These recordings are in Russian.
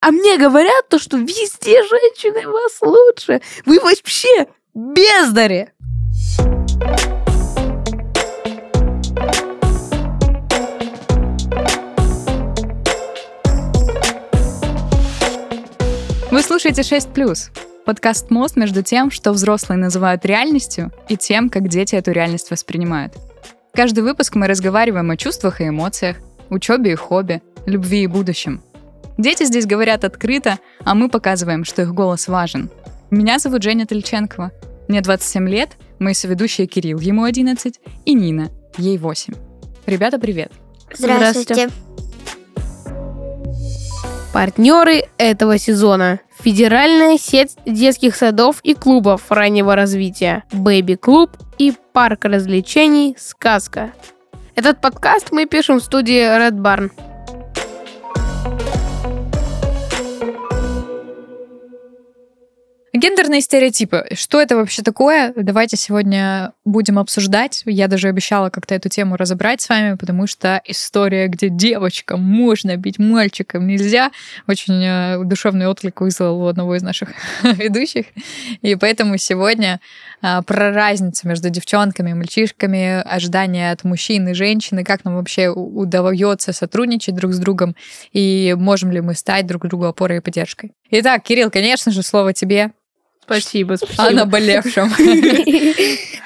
А мне говорят то, что везде женщины вас лучше. Вы вообще бездари. Вы слушаете 6+, подкаст «Мост» между тем, что взрослые называют реальностью, и тем, как дети эту реальность воспринимают. Каждый выпуск мы разговариваем о чувствах и эмоциях, учебе и хобби, любви и будущем. Дети здесь говорят открыто, а мы показываем, что их голос важен. Меня зовут Женя Тельченкова. Мне 27 лет, мои соведущие Кирилл, ему 11, и Нина, ей 8. Ребята, привет! Здравствуйте. Партнеры этого сезона. Федеральная сеть детских садов и клубов раннего развития. Бэби Клуб и парк развлечений «Сказка». Этот подкаст мы пишем в студии Red Barn. Гендерные стереотипы. Что это вообще такое? Давайте сегодня будем обсуждать. Я даже обещала как-то эту тему разобрать с вами, потому что история, где девочкам можно бить мальчикам нельзя, очень э, душевный отклик вызвал у одного из наших ведущих. И поэтому сегодня про разницу между девчонками и мальчишками, ожидания от мужчин и женщин, и как нам вообще удается сотрудничать друг с другом, и можем ли мы стать друг другу опорой и поддержкой. Итак, Кирилл, конечно же, слово тебе. Спасибо, спасибо. наболевшем.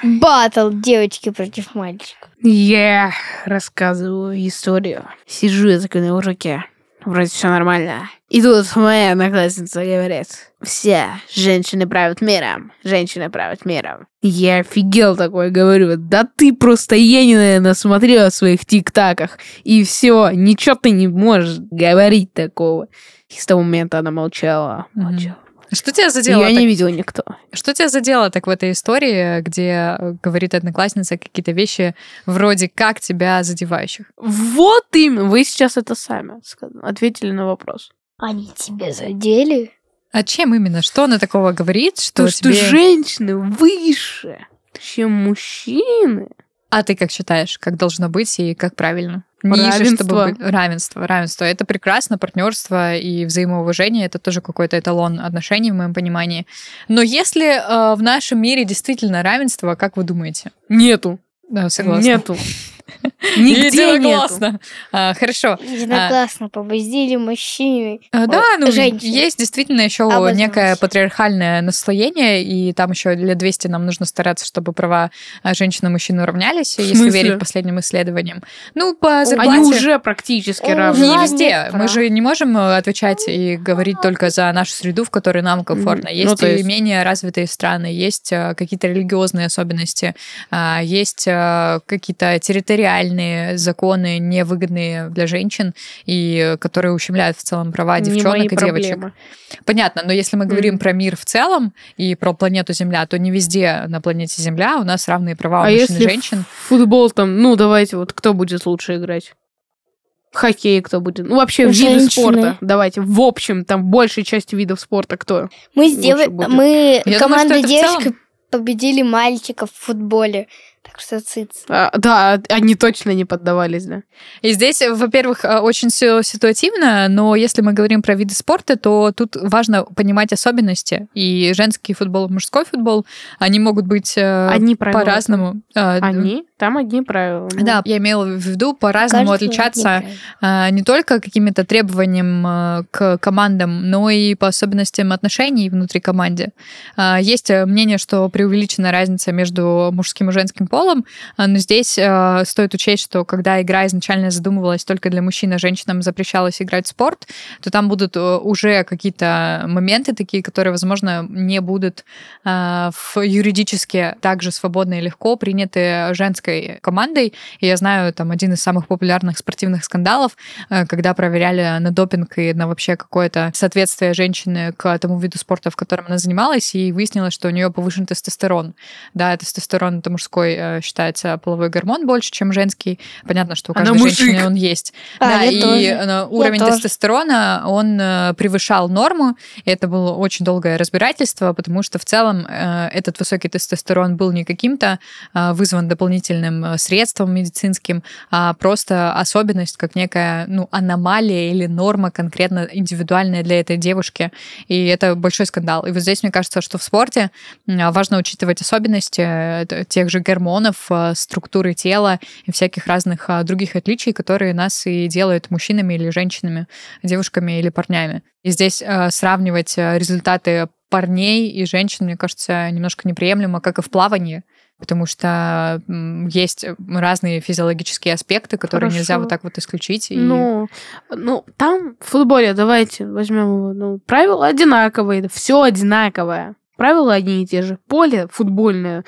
Батл девочки против мальчиков. Я рассказываю историю. Сижу я такой на уроке. Вроде все нормально. И тут моя одноклассница говорит, все женщины правят миром, женщины правят миром. Я офигел такой, говорю, да ты просто я не наверное, смотрела в своих тиктаках. И все, ничего ты не можешь говорить такого. И с того момента она молчала, молчала. Что тебя задело? Ее так- не видел никто. Что тебя задело так в этой истории, где э, говорит одноклассница какие-то вещи вроде как тебя задевающих? Вот именно, вы сейчас это сами ответили на вопрос. Они тебе задели? А чем именно? Что она такого говорит, что То, что тебе... женщины выше, чем мужчины. А ты как считаешь, как должно быть и как правильно? Ниже, Равенство. чтобы быть... Равенство, равенство. Это прекрасно, партнерство и взаимоуважение. Это тоже какой-то эталон отношений в моем понимании. Но если э, в нашем мире действительно равенство, как вы думаете? Нету. Да, согласна. Нету. Нигде нету. Единогласно. А, хорошо. Единогласно побоздили мужчины. А, Да, ну женщин. есть действительно еще Обозналась. некое патриархальное наслоение, и там еще лет 200 нам нужно стараться, чтобы права а, женщин и мужчин уравнялись, если верить последним исследованиям. Ну, по зарплате... Они уже практически равны. Не везде. Мы же не можем э, отвечать и говорить только за нашу среду, в которой нам комфортно. Мгм. Есть Ну, есть- менее развитые страны, есть э, какие-то религиозные особенности, а, есть э, какие-то территориальные законы, невыгодные для женщин, и э, которые ущемляют в целом права Не мои девчонок и девочек. проблемы. Понятно, но если мы говорим Мгм. про мир в целом и про планету Земля, то не везде на планете Земля у нас равные права у А мужчин и женщин. в футбол там, ну давайте, вот кто будет лучше играть? Хоккей кто будет? Ну вообще виды Женщины. спорта. Давайте, в общем, там большей части видов спорта кто? Мы, с Лучше дев... будет. мы Я думаю, команда в девочек целом- победили мальчиков в футболе. Так что циц. А, да, они точно не поддавались, да. И здесь, во-первых, э, очень все ситуативно, но если мы говорим про виды спорта, то тут важно понимать особенности. И женский футбол, и мужской футбол, они могут быть э, Одни правила. по-разному. э, Они? Там одни правила. ну. Да, я имела в виду по-разному Кажется, отличаться а, не только какими-то требованиям а, к командам, но и по особенностям отношений внутри команды. А, Есть э, мнение, что преувеличена разница между мужским и женским полом, а, но здесь а, стоит учесть, что когда игра изначально задумывалась только для мужчин, а женщинам запрещалось играть в спорт, то там будут э, уже какие-то моменты такие, которые, возможно, не будут а, в юридически также свободно и легко приняты женской командой. И я знаю там один из самых популярных спортивных скандалов, э, когда проверяли на допинг и на вообще какое-то соответствие женщины к тому виду спорта, в котором она занималась, и выяснилось, что у нее повышен тестостерон. Да, тестостерон это мужской э, считается половой гормон больше, чем женский. Понятно, что у Она каждой мужик. женщины он есть. А, да, я и тоже. э, уровень тоже. тестостерона, он э, превышал норму. И это было очень долгое разбирательство, потому что в целом э, этот высокий тестостерон был не каким-то э, вызван дополнительным э, средством медицинским, а просто особенность, как некая ну, аномалия или норма конкретно индивидуальная для этой девушки. И это большой скандал. И вот здесь, мне кажется, что в спорте важно учитывать особенности э, тех же гормонов, э, структуры тела и всяких разных а, других отличий, которые нас и делают мужчинами или женщинами, девушками или парнями. И здесь э, сравнивать э, результаты парней и женщин, мне кажется, немножко неприемлемо, как и в плавании, потому что есть разные физиологические аспекты, которые Хорошо. нельзя вот так вот исключить. и- Ну, ну, там в футболе давайте возьмем. Ну, правила одинаковые, все одинаковое. Правила одни и те же. Поле футбольное.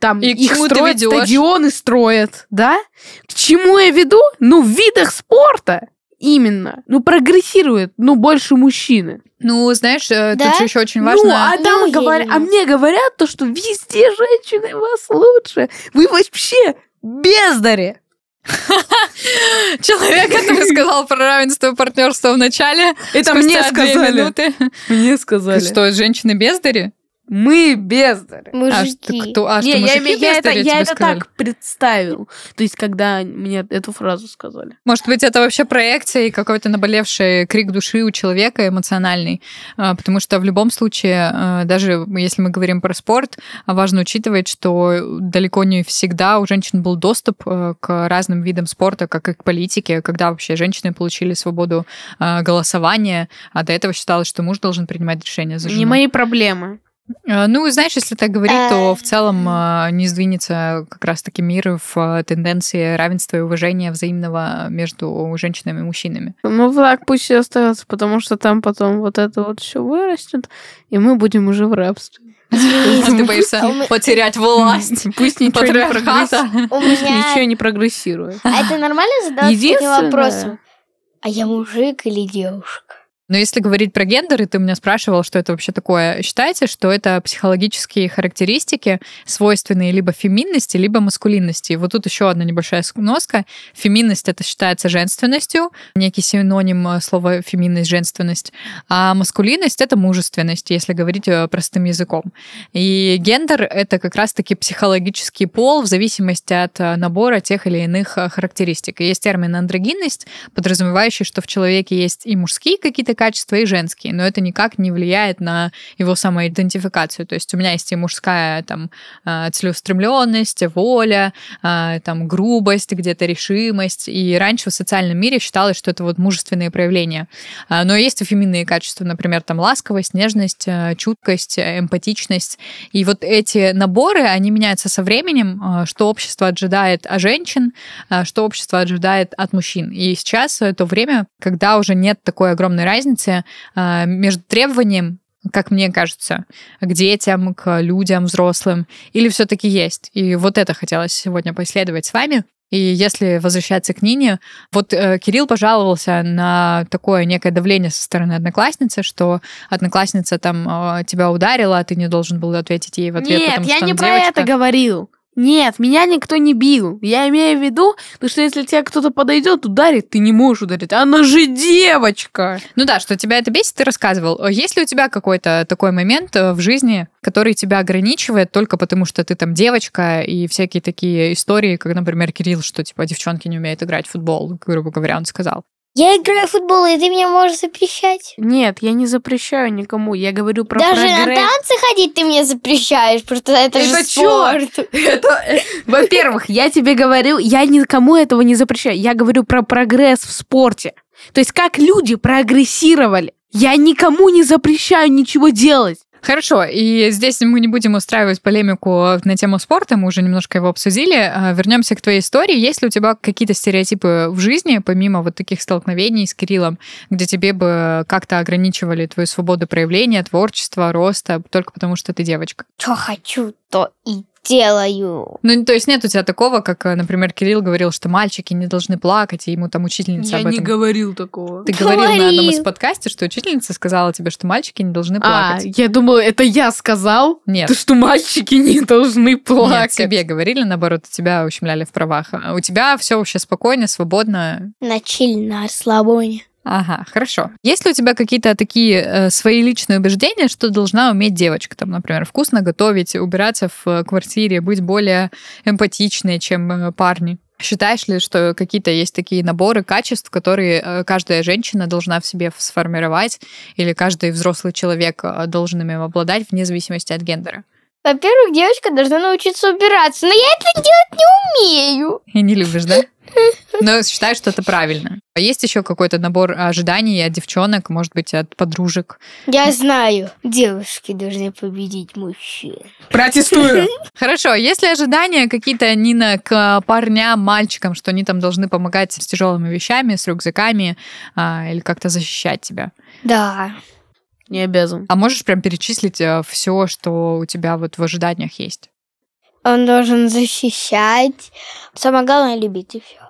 Там И их строят, стадионы строят, да? К чему я веду? Ну, в видах спорта именно. Ну, прогрессирует, ну, больше мужчины. Ну, знаешь, э, Да? тут же еще очень Ну, важно... а Не там уверена. говорят, а мне говорят то, что везде женщины вас лучше. Вы вообще бездари. Человек, который сказал про равенство партнерства в начале, Это мне сказали. минуты. Мне сказали. Что, женщины бездари? Мы бездари. А что, Мужики. кто? А, что, Не, я, мужики име- я это, я это сказали? так представил. То есть, когда мне эту фразу сказали. Может быть, это вообще проекция и какой-то наболевший крик души у человека эмоциональный. А, Потому что в любом случае, а, даже если мы говорим про спорт, а, важно учитывать, что далеко не всегда у женщин был доступ э, к разным видам спорта, как и к политике, когда вообще женщины получили свободу а, голосования, а до этого считалось, что муж должен принимать решения за жену. Не мои проблемы. А, Ну, знаешь, если так говорить, то в Эм. целом а, не сдвинется как раз-таки мир в тенденции равенства и уважения взаимного между женщинами и мужчинами. Ну, так пусть и остается, потому что там потом вот это вот все вырастет, и мы будем уже в рабстве. Ты боишься потерять власть Пусть ничего не, прогресс- патриархата. У пусть меня... ничего не прогрессирует. А это нормально задаваться таким вопросом? А я мужик или девушка? Но если говорить про гендер, и ты меня спрашивал, что это вообще такое, считайте, что это психологические характеристики, свойственные либо феминности, либо маскулинности. Вот тут еще одна небольшая сноска. Феминность это считается женственностью, некий синоним э, слова феминность, женственность. А маскулинность это мужественность, если говорить э, простым языком. И гендер это как раз-таки психологический пол в зависимости от э, набора тех или иных характеристик. Есть термин андрогинность, подразумевающий, что в человеке есть и мужские какие-то качества, и женские, но это никак не влияет на его самоидентификацию. То есть у меня есть и мужская там э, целеустремленность, воля, э, там грубость, где-то решимость. И раньше в социальном мире считалось, что это вот мужественные проявления. А, Но есть и феминные качества, например, там ласковость, нежность, чуткость, эмпатичность. И вот эти наборы, они меняются со временем, что общество ожидает от женщин, а, что общество ожидает от мужчин. И сейчас э, то время, когда уже нет такой огромной разницы а, между требованием как мне кажется, к детям, к людям, взрослым, или все-таки есть? И вот это хотелось сегодня поисследовать с вами. И если возвращаться к Нине, вот э, Кирилл пожаловался на такое некое давление со стороны одноклассницы, что одноклассница там э, тебя ударила, а ты не должен был ответить ей в ответ, Нет, потому я что не она про девочка. это говорил. Нет, меня никто не бил. Я имею в виду, то, что если тебе кто-то подойдет, ударит, ты не можешь ударить. Она же девочка. Ну да, что тебя это бесит, ты рассказывал. Есть ли у тебя какой-то такой момент э, в жизни, который тебя ограничивает только потому, что ты там девочка, и всякие такие истории, как, например, Кирилл, что типа девчонки не умеют играть в футбол, грубо говоря, он сказал. Я играю в футбол, и ты меня можешь запрещать. Нет, я не запрещаю никому. Я говорю про Даже на прогресс. танцы ходить ты мне запрещаешь, потому что это, Это же чё? спорт. Это, э, во-первых, я тебе говорю, я никому этого не запрещаю. Я говорю про прогресс в спорте. То есть как люди прогрессировали. Я никому не запрещаю ничего делать. Хорошо, и здесь мы не будем устраивать полемику на тему спорта, мы уже немножко его обсудили. А, Вернемся к твоей истории. Есть ли у тебя какие-то стереотипы в жизни, помимо вот таких столкновений с Кириллом, где тебе бы как-то ограничивали твою свободу проявления, творчества, роста, только потому что ты девочка? Что хочу, то и делаю. Ну, то есть нет у тебя такого, как, э, например, Кирилл говорил, что мальчики не должны плакать, и ему там учительница Я об не этом... говорил такого. Ты говорил на одном из Говорил. подкастов, что учительница сказала тебе, что мальчики не должны А, плакать. я думала, это я сказал? Нет. То, что мальчики не должны Нет, плакать. тебе говорили, наоборот, тебя ущемляли в правах. А У тебя все вообще спокойно, свободно. На чиль, на расслабоне. Ага, хорошо. Есть ли у тебя какие-то такие э, свои личные убеждения, что должна уметь девочка? Там, например, вкусно готовить, убираться в э, квартире, быть более эмпатичной, чем э, парни? Считаешь ли, что какие-то есть такие наборы качеств, которые э, каждая женщина должна в себе сформировать, или каждый взрослый человек э, должен ими обладать вне зависимости от гендера? Во-первых, девочка должна научиться убираться, но я это делать не умею. И не любишь, да? Но считаешь, что это правильно. А есть еще какой-то набор ожиданий от девчонок, может быть, от подружек? Я знаю, девушки должны победить мужчин. Протестую. Хорошо, есть ли ожидания какие-то, Нина, к парням, мальчикам, что они там должны помогать с тяжелыми вещами, с рюкзаками а, или как-то защищать тебя? Да. Не обязан. А можешь прям перечислить все, что у тебя вот в ожиданиях есть? Он должен защищать. Самое главное любить и все.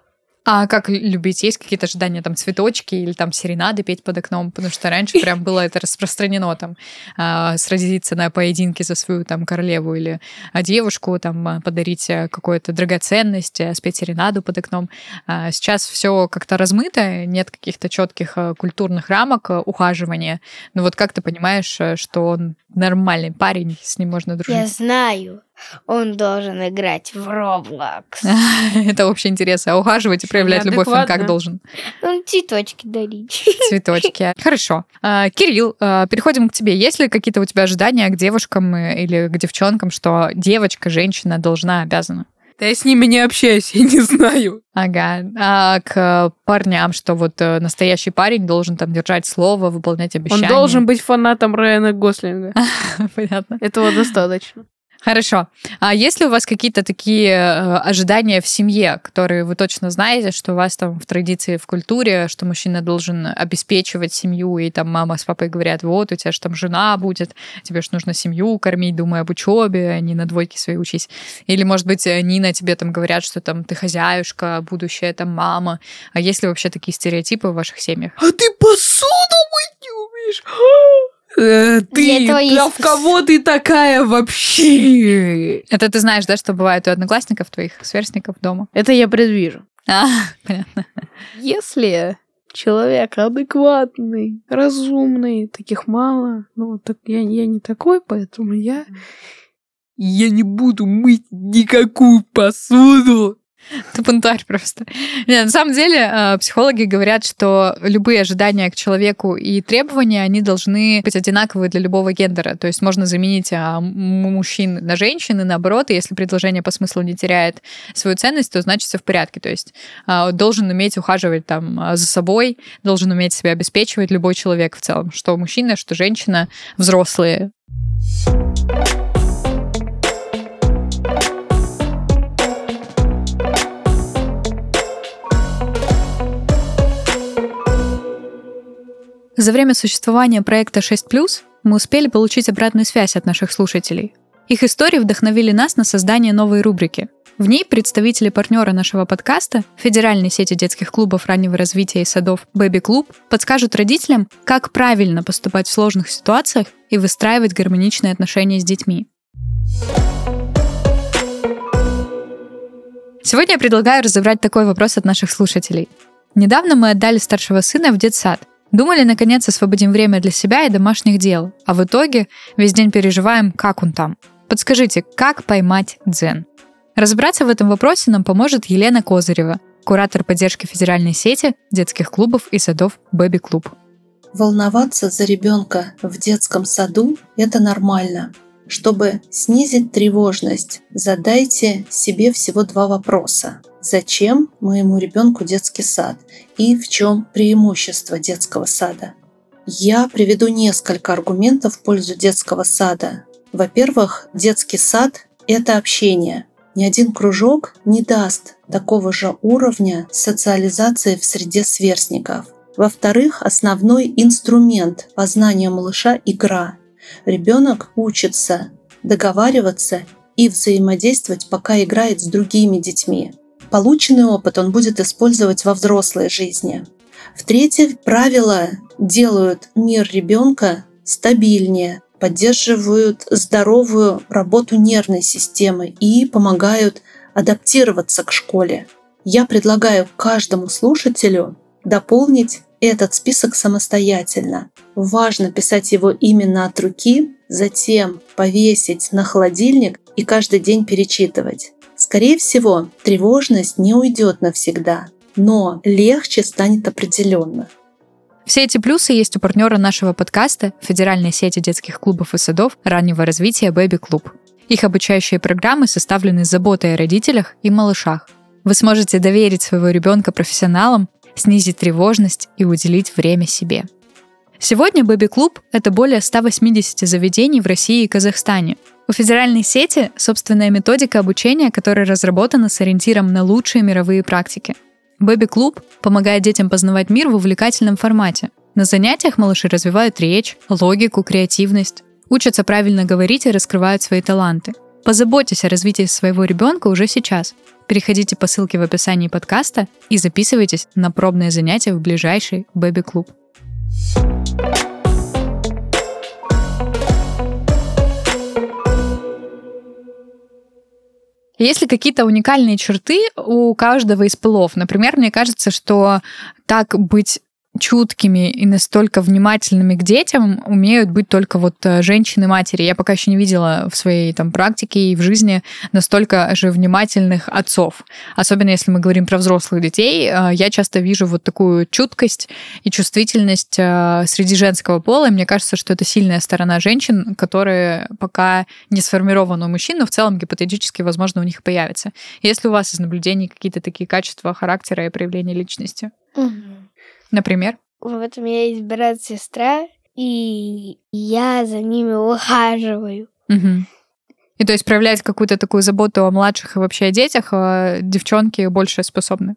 А как любить? Есть какие-то ожидания, там, цветочки или там серенады петь под окном? Потому что раньше прям было это распространено, там, а, сразиться на поединке за свою там королеву или а, девушку, там, а, подарить а, какую-то драгоценность, а, спеть серенаду под окном. Сейчас все как-то размыто, нет каких-то четких а, культурных рамок ухаживания. Ну вот как ты понимаешь, что он нормальный парень, с ним можно Я дружить? знаю. Он должен играть в Roblox. Это общий интерес. А ухаживать и проявлять любовь он как должен? Он цветочки дарить. Цветочки. Хорошо. А, Кирилл, а, переходим к тебе. Есть ли какие-то у тебя ожидания к девушкам э, или к девчонкам, что девочка, женщина должна, обязана? Да я с ними не общаюсь, я не знаю. Ага. А к парням, что вот э, настоящий парень должен там держать слово, выполнять Он обещания? должен быть фанатом Райана Гослинга. Понятно. Этого достаточно. Хорошо. А есть ли у вас какие-то такие э, ожидания в семье, которые вы точно знаете, что у вас там в традиции, в культуре, что мужчина должен обеспечивать семью, и там мама с папой говорят, вот, у тебя же там жена будет, тебе же нужно семью кормить, думай об учебе, а не на двойке своей учись. Или, может быть, э, Нина тебе там говорят, что там ты хозяюшка, будущая там мама. А есть ли вообще такие стереотипы в ваших семьях? А ты посуду мыть не умеешь? Э, Для Ты, есть- в кого ты такая вообще? Это ты знаешь, да, что бывает у одноклассников твоих, сверстников дома? Это я предвижу. А, понятно. Если человек адекватный, разумный, таких мало, ну, так я, я не такой, поэтому я... Я не буду мыть никакую посуду. Ты бунтарь просто. Не, на самом деле, э, психологи говорят, что любые ожидания к человеку и требования, они должны быть одинаковые для любого гендера. То есть можно заменить а, мужчин на женщин, и наоборот, и если предложение по смыслу не теряет свою ценность, то значит все в порядке. То есть а, должен уметь ухаживать там а, за собой, должен уметь себя обеспечивать любой человек в целом, что мужчина, что женщина, взрослые. За время существования проекта 6+, мы успели получить обратную связь от наших слушателей. Их истории вдохновили нас на создание новой рубрики. В ней представители партнера нашего подкаста, Федеральной сети детских клубов раннего развития и садов Baby Club, подскажут родителям, как правильно поступать в сложных ситуациях и выстраивать гармоничные отношения с детьми. Сегодня я предлагаю разобрать такой вопрос от наших слушателей. Недавно мы отдали старшего сына в детсад. Думали, наконец, освободим время для себя и домашних дел, а в итоге весь день переживаем, как он там. Подскажите, как поймать дзен? Разобраться в этом вопросе нам поможет Елена Козырева, куратор поддержки федеральной сети детских клубов и садов Baby Club. Волноваться за ребенка в детском саду – это нормально. Чтобы снизить тревожность, задайте себе всего два вопроса. Зачем моему ребенку детский сад? И в чем преимущество детского сада? Я приведу несколько аргументов в пользу детского сада. Во-первых, детский сад – это общение. Ни один кружок не даст такого же уровня социализации в среде сверстников. Во-вторых, основной инструмент познания малыша – игра. Ребенок учится договариваться и взаимодействовать, пока играет с другими детьми. Полученный опыт он будет использовать во взрослой жизни. В-третьих, правила делают мир ребенка стабильнее, поддерживают здоровую работу нервной системы и помогают адаптироваться к школе. Я предлагаю каждому слушателю дополнить этот список самостоятельно. Важно писать его именно от руки, затем повесить на холодильник и каждый день перечитывать. Скорее всего, тревожность не уйдет навсегда, но легче станет определенно. Все эти плюсы есть у партнера нашего подкаста Федеральной сети детских клубов и садов раннего развития Baby Club. Их обучающие программы составлены с заботой о родителях и малышах. Вы сможете доверить своего ребенка профессионалам, снизить тревожность и уделить время себе. Сегодня Baby Club — это более 180 заведений в России и Казахстане. У федеральной сети собственная методика обучения, которая разработана с ориентиром на лучшие мировые практики. Club помогает детям познавать мир в увлекательном формате. На занятиях малыши развивают речь, логику, креативность, учатся правильно говорить и раскрывают свои таланты. Позаботьтесь о развитии своего ребенка уже сейчас. Переходите по ссылке в описании подкаста и записывайтесь на пробное занятие в ближайший Baby Club. Есть ли какие-то уникальные черты у каждого из полов? Например, мне кажется, что так быть чуткими и настолько внимательными к детям умеют быть только вот э, женщины-матери. Я пока еще не видела в своей там практике и в жизни настолько же внимательных отцов. Особенно если мы говорим про взрослых детей, э, я часто вижу вот такую чуткость и чувствительность э, среди женского пола, и мне кажется, что это сильная сторона женщин, которые пока не сформированы у мужчин, но в целом гипотетически, возможно, у них появится. Если у вас из наблюдений какие-то такие качества характера и проявления личности? Угу. Например? Вот у меня есть брат-сестра, и я за ними ухаживаю. Угу. И то есть проявлять какую-то такую заботу о младших и вообще о детях а девчонки больше способны.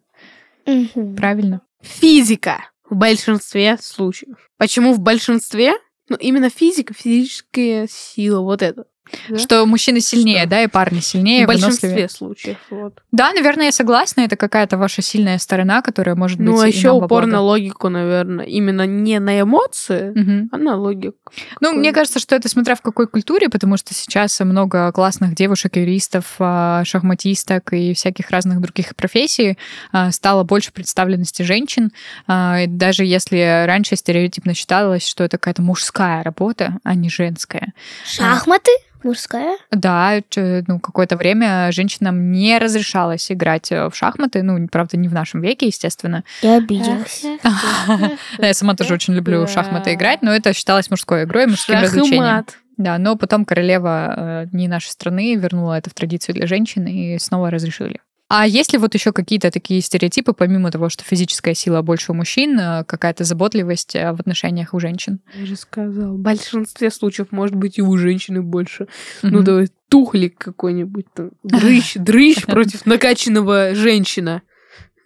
Угу. Правильно? Физика в большинстве случаев. Почему в большинстве? Ну, именно физика, физическая сила, вот это. Да? Что мужчины сильнее, Что? да, и парни сильнее, в большинстве случаев. Вот. Да, наверное, я согласна. Это какая-то ваша сильная сторона, которая может быть Ну, а еще упор на логику, наверное. Именно не на эмоции, Мгм. а на логику. Ну, мне кажется, что это смотря в какой культуре, потому что сейчас много классных девушек, юристов, а, шахматисток и всяких разных других профессий а, стало больше представленности женщин. А, Даже если раньше стереотипно считалось, что это какая-то мужская работа, а не женская. Шахматы? Мужская? Да, ну, какое-то время женщинам не разрешалось играть э, в шахматы, ну, правда, не в нашем веке, естественно. Я обиделась. Я сама тоже очень люблю шахматы играть, но это считалось мужской игрой, мужским развлечением. Да, но потом королева э, не нашей страны вернула это в традицию для женщин и снова разрешили. А есть ли вот еще какие-то такие стереотипы, помимо того, что физическая сила больше у мужчин, э, какая-то заботливость э, в отношениях у женщин? Я же сказал, в большинстве случаев может быть и у женщины больше. Ну, Мгм. давай, тухлик какой-нибудь там. Дрыщ, дрыщ против накачанного женщина.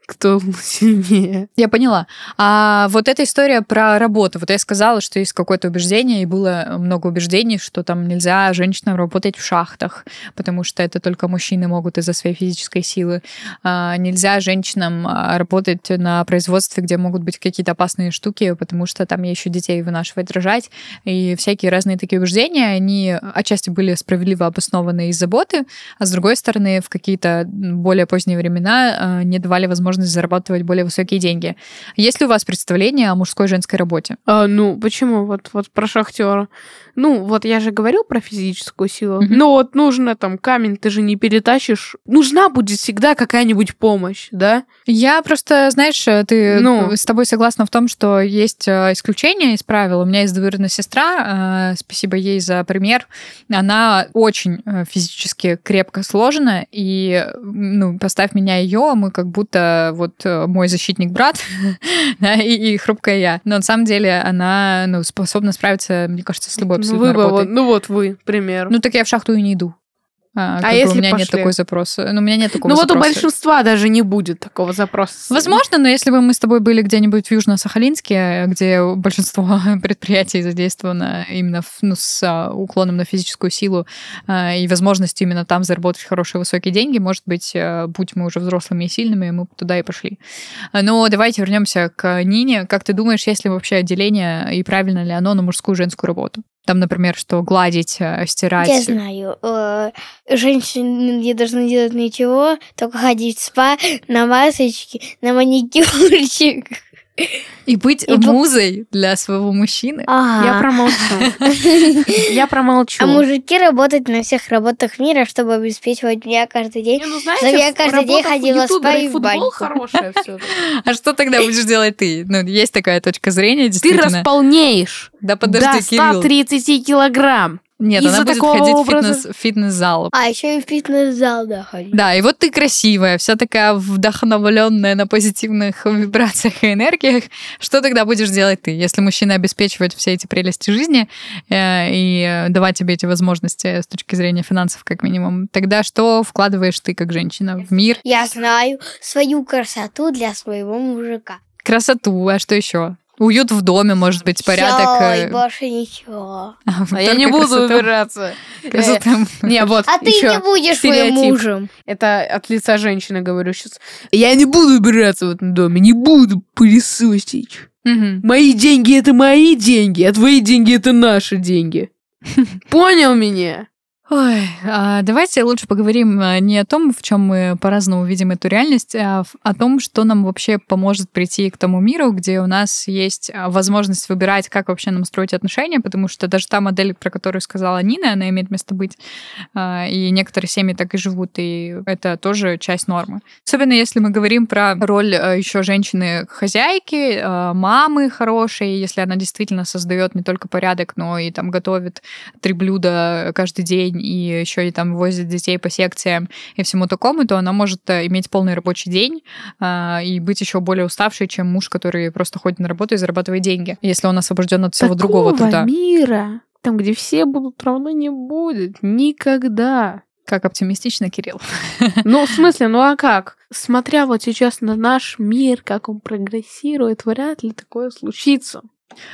Кто сильнее? Я поняла. А вот эта история про работу. Вот я сказала, что есть какое-то убеждение, и было много убеждений, что там нельзя женщинам работать в шахтах, потому что это только мужчины могут из-за своей физической силы. А, нельзя женщинам а, работать на производстве, где могут быть какие-то опасные штуки, потому что там еще детей вынашивать, рожать. И всякие разные такие убеждения, они отчасти были справедливо обоснованы из заботы, а с другой стороны, в какие-то более поздние времена а, не давали возможность зарабатывать более высокие деньги. Есть ли у вас представление о мужской и женской работе? А, ну, почему? Вот, вот про шахтера. Ну, вот я же говорил про физическую силу. Мгм. Но вот нужно там камень, ты же не перетащишь. Нужна будет всегда какая-нибудь помощь, да? Я просто, знаешь, ты Ну. с тобой согласна в том, что есть э, исключения из правил. У меня есть двоюродная сестра, э, спасибо ей за пример. Она очень э, физически крепко сложена, и ну, поставь меня ее, мы как будто вот э, мой защитник брат да, и, и хрупкая я. Но на самом деле она ну, способна справиться, мне кажется, с любой Ну, абсолютно вы бы работой. вот, ну вот вы, пример. Ну, так я в шахту и не иду. А, А если у меня нет пошли? такой запроса. Ну, у меня нет такого Ну вот у запроса. большинства даже не будет такого запроса. Возможно, но если бы мы с тобой были где-нибудь в Южно-Сахалинске, где большинство предприятий задействовано именно ну, с а, уклоном на физическую силу а, и возможностью именно там заработать хорошие высокие деньги, может быть, будь мы уже взрослыми и сильными, мы бы туда и пошли. Но давайте вернемся к Нине. Как ты думаешь, есть ли вообще отделение и правильно ли оно на мужскую и женскую работу? Там, например, что гладить, а, стирать. Я знаю, э, женщины не должны делать ничего, только ходить в спа на масочке, на маникюрчик. И быть И музой для своего мужчины. Ага. Я промолчу. Я промолчу. А мужики работать на всех работах мира, чтобы обеспечивать меня каждый день. Не, ну, Да я каждый день ходила в спа и в всё. А что тогда будешь делать ты? Ну, есть такая точка зрения, Ты действительно. располнеешь Да подожди, до Кирилл. 130 килограмм. Нет, она будет ходить в фитнес, фитнес-зал. А еще и в фитнес-зал да, ходить. Да, и вот ты красивая, вся такая вдохновленная на позитивных вибрациях и энергиях. Что тогда будешь делать ты, если мужчина обеспечивает все эти прелести жизни э, и давать тебе эти возможности с точки зрения финансов, как минимум? Тогда что вкладываешь ты как женщина в мир? Я знаю свою красоту для своего мужика. Красоту, а что еще? Уют в доме, может быть, порядок. Всё, э, и больше ничего. А я не буду красоту. убираться. Красота. Не, вот А ты не будешь моим стереотип. мужем. Это от лица женщины говорю сейчас. Я не буду убираться в этом доме, не буду пылесосить. Мгм. Мои деньги это мои деньги, а твои деньги это наши деньги. Понял меня? Ой, а давайте лучше поговорим а, не о том, в чем мы по-разному видим эту реальность, а о том, что нам вообще поможет прийти к тому миру, где у нас есть а, возможность выбирать, как вообще нам строить отношения, потому что даже та модель, про которую сказала Нина, она имеет место быть, и некоторые семьи так и живут, и это тоже часть нормы. Особенно если мы говорим про роль еще женщины-хозяйки, мамы хорошей, если она действительно создает не только порядок, но и там готовит три блюда каждый день и еще и там возит детей по секциям и всему такому, то она может э, иметь полный рабочий день а, и быть еще более уставшей, чем муж, который просто ходит на работу и зарабатывает деньги, если он освобожден от всего другого Такого труда. мира, там, где все будут равны, не будет. Никогда. Как оптимистично, Кирилл. Ну, в смысле, ну а как? Смотря вот сейчас на наш мир, как он прогрессирует, вряд ли такое случится.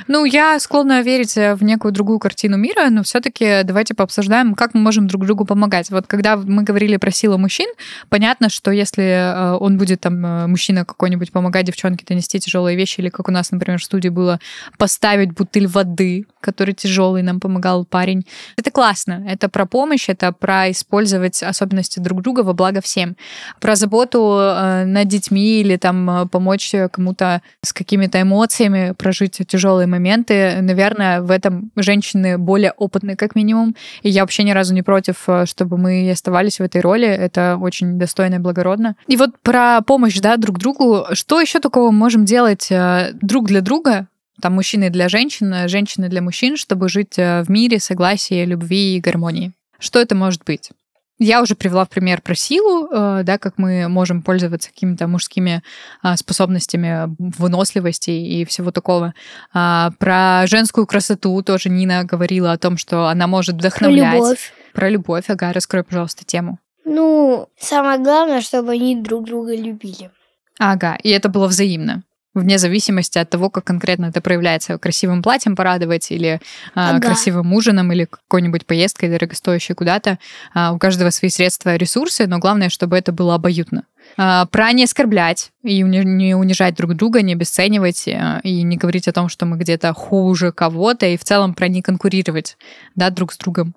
Ну, я склонна верить э, в некую другую картину мира, но все-таки давайте пообсуждаем, как мы можем друг другу помогать. Вот когда мы говорили про силу мужчин, понятно, что если э, он будет там, э, мужчина какой-нибудь, помогать девчонке донести тяжелые вещи, или как у нас, например, в студии было, поставить бутыль воды, который тяжелый, нам помогал парень. Это классно. Это про помощь, это про использовать особенности друг друга во благо всем. Про заботу над детьми или там помочь кому-то с какими-то эмоциями прожить тяжелые моменты. Наверное, в этом женщины более опытные, как минимум. И я вообще ни разу не против, э, чтобы мы оставались в этой роли. Это очень достойно и благородно. И вот про помощь да, друг другу. Что еще такого мы можем делать э, друг для друга, там мужчины для женщин, э, женщины для мужчин, чтобы жить в мире, согласии, любви и гармонии? Что это может быть? Я уже привела в пример про силу, э, да, как мы можем пользоваться какими-то мужскими а, способностями выносливости и всего такого. А, Про женскую красоту тоже Нина говорила о том, что она может Про вдохновлять. любовь. Про любовь. Ага, раскрой, пожалуйста, тему. Ну, самое главное, чтобы они друг друга любили. Ага, и это было взаимно. Вне зависимости от того, как конкретно это проявляется. Красивым платьем порадовать или а, Ага. красивым ужином или какой-нибудь поездкой дорогостоящей куда-то. А, у каждого свои средства и ресурсы, но главное, чтобы это было обоюдно. А, про не оскорблять и не унижать друг друга, не обесценивать э, и не говорить о том, что мы где-то хуже кого-то, и в целом про не конкурировать да, друг с другом.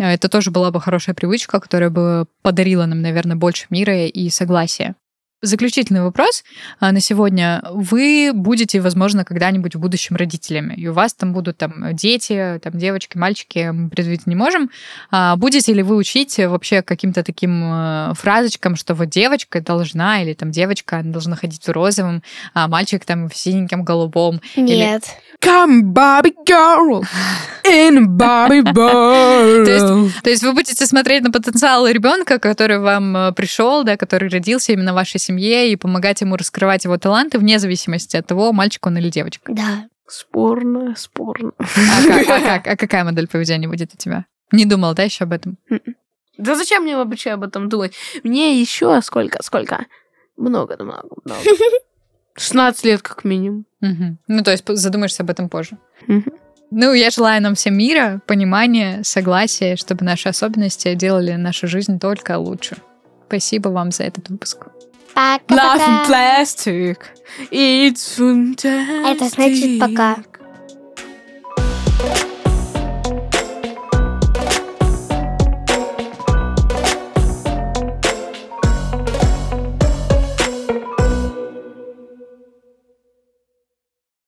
А, Это тоже была бы хорошая привычка, которая бы подарила нам, наверное, больше мира и согласия. Заключительный вопрос а, на сегодня. Вы будете, возможно, когда-нибудь в будущем родителями, и у вас там будут там дети, там девочки, мальчики, мы предвидеть не можем. А Будете ли вы учить вообще каким-то таким э, фразочкам, что вот девочка должна, или там девочка должна ходить в розовом, а мальчик там в синеньком голубом? Нет. Come, Barbie girl, in Barbie world. То есть вы будете смотреть на потенциал ребенка, который вам э, пришел, да, который родился именно в вашей семье, и помогать ему раскрывать его таланты вне зависимости от того, мальчик он или девочка. Да. Спорно, спорно. А как? А, как? А какая модель поведения будет у тебя? Не думал, да, еще об этом? Да зачем мне вообще об этом думать? Мне еще сколько, сколько? Много, много, много. 16 лет как минимум. Мгм. Ну, то есть задумаешься об этом позже. Мгм. Ну, я желаю нам всем мира, понимания, согласия, чтобы наши особенности делали нашу жизнь только лучше. Спасибо вам за этот выпуск. Love Пока-пока. and plastic. It's fantastic. Это значит пока.